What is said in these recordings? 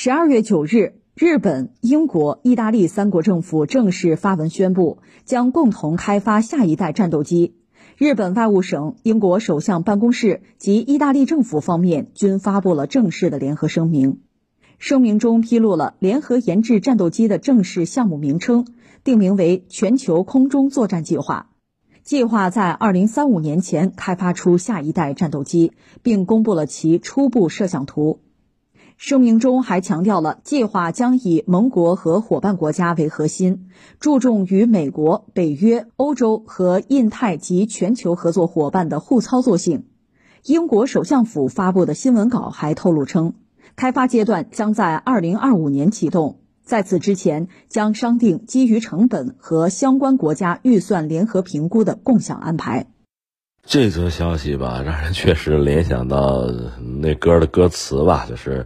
十二月九日，日本、英国、意大利三国政府正式发文宣布，将共同开发下一代战斗机。日本外务省、英国首相办公室及意大利政府方面均发布了正式的联合声明。声明中披露了联合研制战斗机的正式项目名称，定名为“全球空中作战计划”，计划在二零三五年前开发出下一代战斗机，并公布了其初步设想图。声明中还强调了，计划将以盟国和伙伴国家为核心，注重与美国、北约、欧洲和印太及全球合作伙伴的互操作性。英国首相府发布的新闻稿还透露称，开发阶段将在二零二五年启动，在此之前将商定基于成本和相关国家预算联合评估的共享安排。这则消息吧，让人确实联想到那歌的歌词吧，就是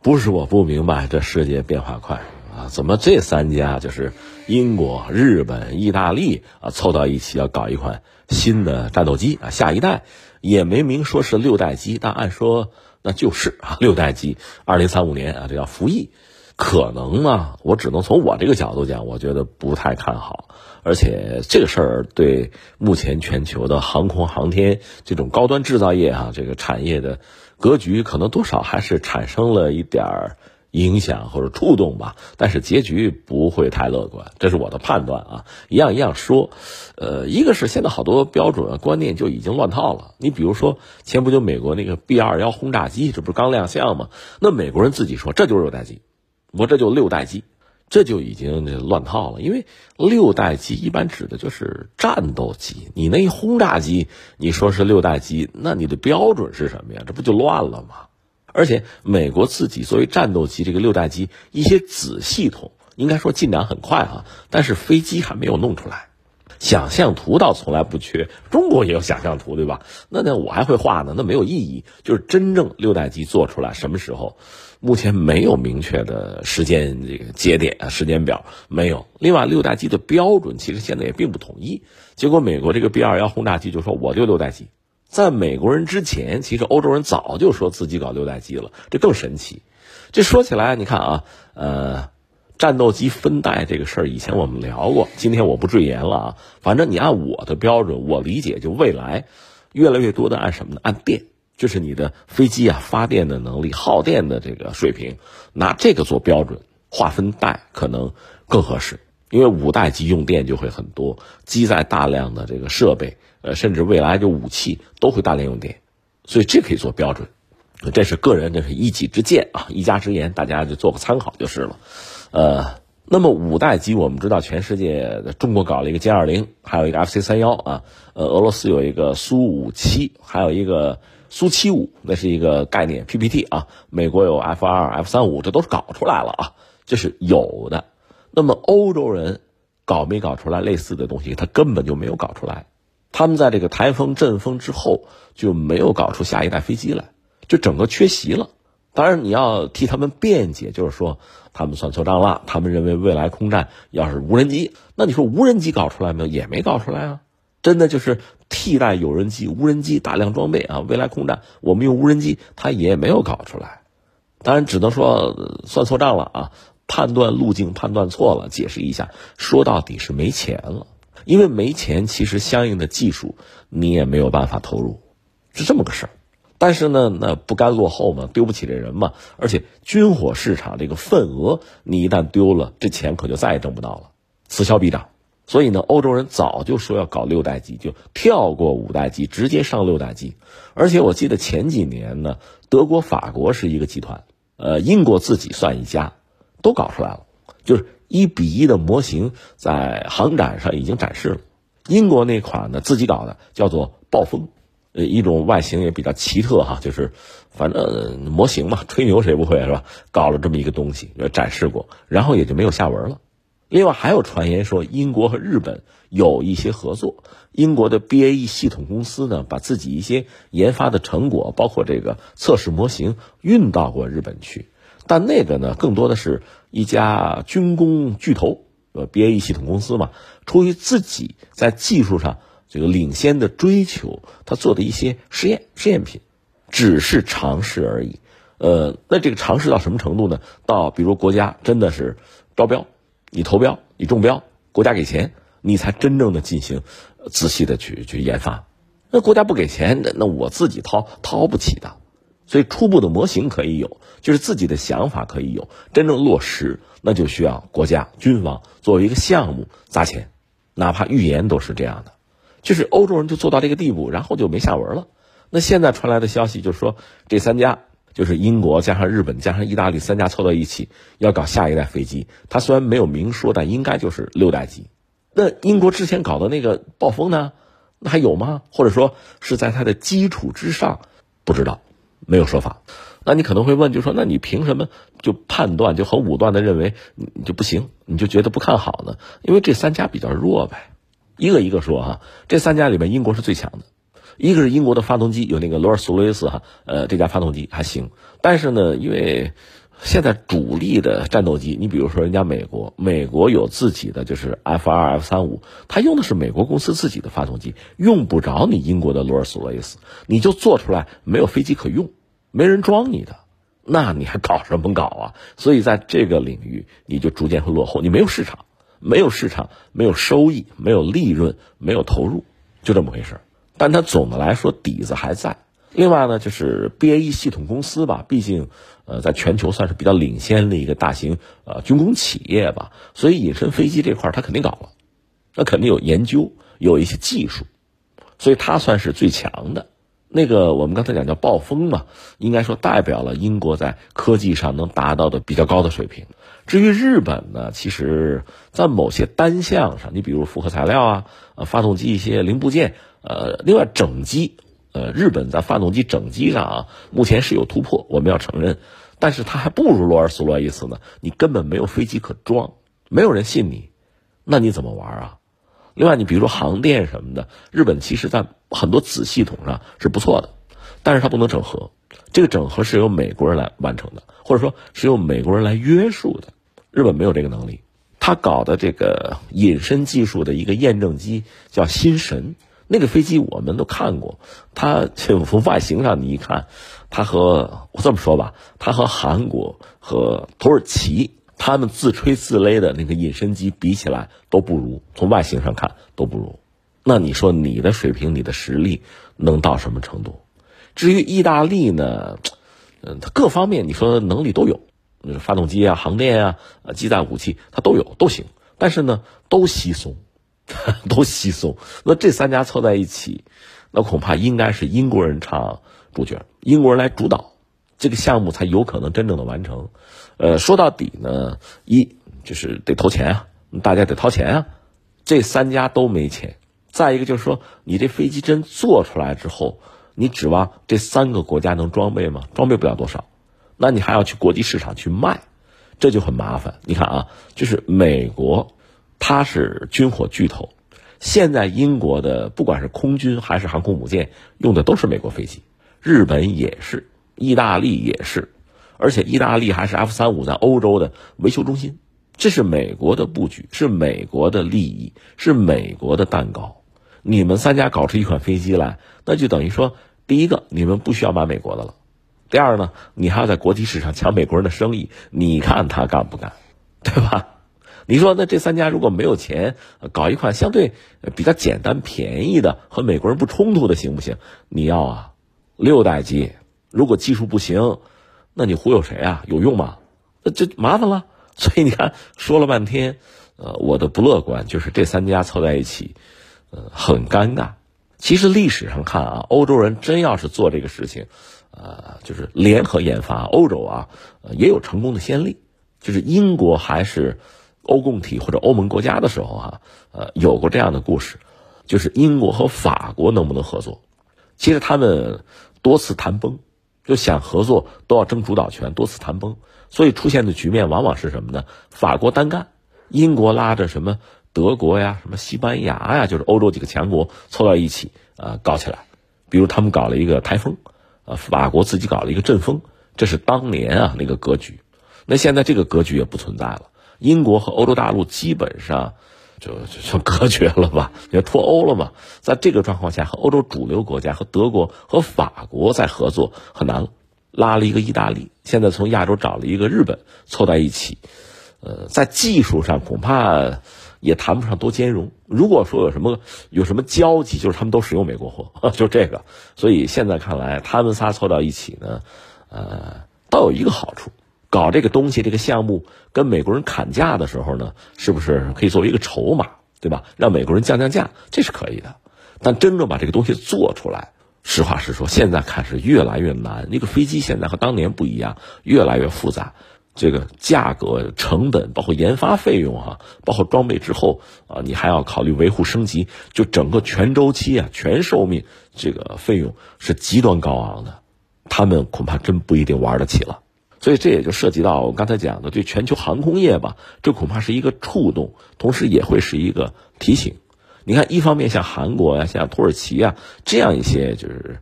不是我不明白，这世界变化快啊，怎么这三家就是英国、日本、意大利啊凑到一起要搞一款新的战斗机啊，下一代也没明说是六代机，但按说那就是啊 六代机，二零三五年啊这叫服役。可能吗？我只能从我这个角度讲，我觉得不太看好。而且这个事儿对目前全球的航空航天这种高端制造业啊，这个产业的格局，可能多少还是产生了一点儿影响或者触动吧。但是结局不会太乐观，这是我的判断啊。一样一样说，呃，一个是现在好多标准观念就已经乱套了。你比如说前不久美国那个 B 二幺轰炸机，这不是刚亮相吗？那美国人自己说这就是六代机。我这就六代机，这就已经乱套了。因为六代机一般指的就是战斗机，你那一轰炸机，你说是六代机，那你的标准是什么呀？这不就乱了吗？而且美国自己作为战斗机，这个六代机一些子系统，应该说进展很快啊，但是飞机还没有弄出来。想象图倒从来不缺，中国也有想象图，对吧？那那我还会画呢，那没有意义。就是真正六代机做出来什么时候？目前没有明确的时间这个节点啊，时间表没有。另外，六代机的标准其实现在也并不统一。结果，美国这个 B 二幺轰炸机就说我就六代机，在美国人之前，其实欧洲人早就说自己搞六代机了，这更神奇。这说起来，你看啊，呃。战斗机分代这个事儿，以前我们聊过，今天我不赘言了啊。反正你按我的标准，我理解就未来越来越多的按什么呢？按电，就是你的飞机啊发电的能力、耗电的这个水平，拿这个做标准划分代可能更合适。因为五代机用电就会很多，机载大量的这个设备，呃，甚至未来就武器都会大量用电，所以这可以做标准。这是个人，这是一己之见啊，一家之言，大家就做个参考就是了。呃，那么五代机我们知道，全世界中国搞了一个歼二零，还有一个 F C 三幺啊，呃，俄罗斯有一个苏五七，还有一个苏七五，那是一个概念 P P T 啊。美国有 F 二、F 三五，这都是搞出来了啊，这是有的。那么欧洲人搞没搞出来类似的东西？他根本就没有搞出来，他们在这个台风阵风之后就没有搞出下一代飞机来，就整个缺席了。当然，你要替他们辩解，就是说他们算错账了。他们认为未来空战要是无人机，那你说无人机搞出来没有？也没搞出来啊！真的就是替代有人机，无人机大量装备啊！未来空战我们用无人机，他也没有搞出来。当然，只能说算错账了啊！判断路径判断错了，解释一下，说到底是没钱了。因为没钱，其实相应的技术你也没有办法投入，是这么个事儿。但是呢，那不甘落后嘛，丢不起这人嘛。而且军火市场这个份额，你一旦丢了，这钱可就再也挣不到了，此消彼长。所以呢，欧洲人早就说要搞六代机，就跳过五代机，直接上六代机。而且我记得前几年呢，德国、法国是一个集团，呃，英国自己算一家，都搞出来了，就是一比一的模型在航展上已经展示了。英国那款呢，自己搞的，叫做暴风。呃，一种外形也比较奇特哈，就是反正模型嘛，吹牛谁不会是吧？搞了这么一个东西，展示过，然后也就没有下文了。另外还有传言说，英国和日本有一些合作。英国的 BAE 系统公司呢，把自己一些研发的成果，包括这个测试模型，运到过日本去。但那个呢，更多的是一家军工巨头，呃，BAE 系统公司嘛，出于自己在技术上。这个领先的追求，他做的一些实验试验品，只是尝试而已。呃，那这个尝试到什么程度呢？到比如国家真的是招标，你投标，你中标，国家给钱，你才真正的进行仔细的去去研发。那国家不给钱，那那我自己掏掏不起的。所以初步的模型可以有，就是自己的想法可以有，真正落实那就需要国家军方作为一个项目砸钱，哪怕预言都是这样的。就是欧洲人就做到这个地步，然后就没下文了。那现在传来的消息就是说，这三家就是英国加上日本加上意大利三家凑到一起，要搞下一代飞机。他虽然没有明说，但应该就是六代机。那英国之前搞的那个暴风呢？那还有吗？或者说是在它的基础之上？不知道。没有说法，那你可能会问，就说那你凭什么就判断就很武断的认为你就不行，你就觉得不看好呢？因为这三家比较弱呗，一个一个说哈，这三家里面英国是最强的，一个是英国的发动机有那个罗尔斯罗伊斯哈，呃这家发动机还行，但是呢，因为现在主力的战斗机，你比如说人家美国，美国有自己的就是 F 二 F 三五，它用的是美国公司自己的发动机，用不着你英国的罗尔斯罗伊斯，你就做出来没有飞机可用。没人装你的，那你还搞什么搞啊？所以在这个领域，你就逐渐会落后。你没有市场，没有市场，没有收益，没有利润，没有投入，就这么回事但它总的来说底子还在。另外呢，就是 BAE 系统公司吧，毕竟呃，在全球算是比较领先的一个大型呃军工企业吧，所以隐身飞机这块它肯定搞了，那肯定有研究，有一些技术，所以它算是最强的。那个我们刚才讲叫暴风嘛，应该说代表了英国在科技上能达到的比较高的水平。至于日本呢，其实在某些单项上，你比如复合材料啊，呃，发动机一些零部件，呃，另外整机，呃，日本在发动机整机上啊，目前是有突破，我们要承认，但是它还不如罗尔斯罗伊斯呢。你根本没有飞机可装，没有人信你，那你怎么玩啊？另外，你比如说航电什么的，日本其实在很多子系统上是不错的，但是它不能整合，这个整合是由美国人来完成的，或者说是由美国人来约束的，日本没有这个能力。他搞的这个隐身技术的一个验证机叫新神，那个飞机我们都看过，它从外形上你一看，它和我这么说吧，它和韩国和土耳其。他们自吹自擂的那个隐身机比起来都不如，从外形上看都不如。那你说你的水平、你的实力能到什么程度？至于意大利呢，嗯，它各方面你说能力都有，发动机啊、航电啊、呃，机载武器它都有，都行。但是呢，都稀松，都稀松。那这三家凑在一起，那恐怕应该是英国人唱主角，英国人来主导这个项目，才有可能真正的完成。呃，说到底呢，一就是得投钱啊，大家得掏钱啊，这三家都没钱。再一个就是说，你这飞机真做出来之后，你指望这三个国家能装备吗？装备不了多少，那你还要去国际市场去卖，这就很麻烦。你看啊，就是美国，它是军火巨头，现在英国的不管是空军还是航空母舰用的都是美国飞机，日本也是，意大利也是。而且意大利还是 F 三五在欧洲的维修中心，这是美国的布局，是美国的利益，是美国的蛋糕。你们三家搞出一款飞机来，那就等于说，第一个你们不需要买美国的了，第二呢，你还要在国际市场抢美国人的生意，你看他干不干，对吧？你说那这三家如果没有钱搞一款相对比较简单便宜的和美国人不冲突的行不行？你要啊，六代机，如果技术不行。那你忽悠谁啊？有用吗？那这麻烦了。所以你看，说了半天，呃，我的不乐观就是这三家凑在一起，呃，很尴尬。其实历史上看啊，欧洲人真要是做这个事情，呃，就是联合研发，欧洲啊，也有成功的先例。就是英国还是欧共体或者欧盟国家的时候啊，呃，有过这样的故事，就是英国和法国能不能合作？其实他们多次谈崩。就想合作都要争主导权，多次谈崩，所以出现的局面往往是什么呢？法国单干，英国拉着什么德国呀、什么西班牙呀，就是欧洲几个强国凑到一起啊搞起来。比如他们搞了一个台风，啊，法国自己搞了一个阵风，这是当年啊那个格局。那现在这个格局也不存在了，英国和欧洲大陆基本上。就就就隔绝了吧，也脱欧了嘛。在这个状况下，和欧洲主流国家、和德国、和法国在合作很难了。拉了一个意大利，现在从亚洲找了一个日本凑在一起，呃，在技术上恐怕也谈不上多兼容。如果说有什么有什么交集，就是他们都使用美国货，就这个。所以现在看来，他们仨凑到一起呢，呃，倒有一个好处，搞这个东西这个项目跟美国人砍价的时候呢，是不是可以作为一个筹码，对吧？让美国人降降价，这是可以的。但真正把这个东西做出来。实话实说，现在看是越来越难。那个飞机现在和当年不一样，越来越复杂。这个价格、成本，包括研发费用啊，包括装备之后啊，你还要考虑维护升级，就整个全周期啊、全寿命，这个费用是极端高昂的。他们恐怕真不一定玩得起了。所以这也就涉及到我刚才讲的对全球航空业吧，这恐怕是一个触动，同时也会是一个提醒。你看，一方面像韩国呀、像土耳其啊这样一些，就是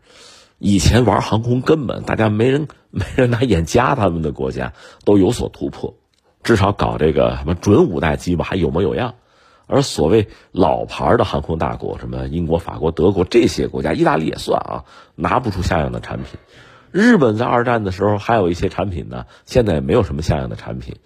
以前玩航空根本大家没人没人拿眼夹他们的国家，都有所突破，至少搞这个什么准五代机吧，还有模有样。而所谓老牌的航空大国，什么英国、法国、德国这些国家，意大利也算啊，拿不出像样的产品。日本在二战的时候还有一些产品呢，现在也没有什么像样的产品，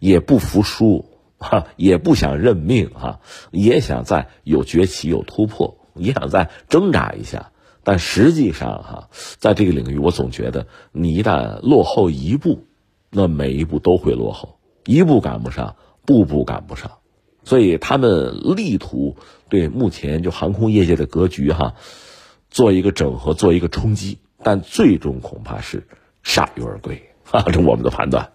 也不服输。哈，也不想认命哈，也想再有崛起、有突破，也想再挣扎一下。但实际上哈，在这个领域，我总觉得你一旦落后一步，那每一步都会落后，一步赶不上，步步赶不上。所以他们力图对目前就航空业界的格局哈，做一个整合，做一个冲击，但最终恐怕是铩羽而归。啊这我们的判断。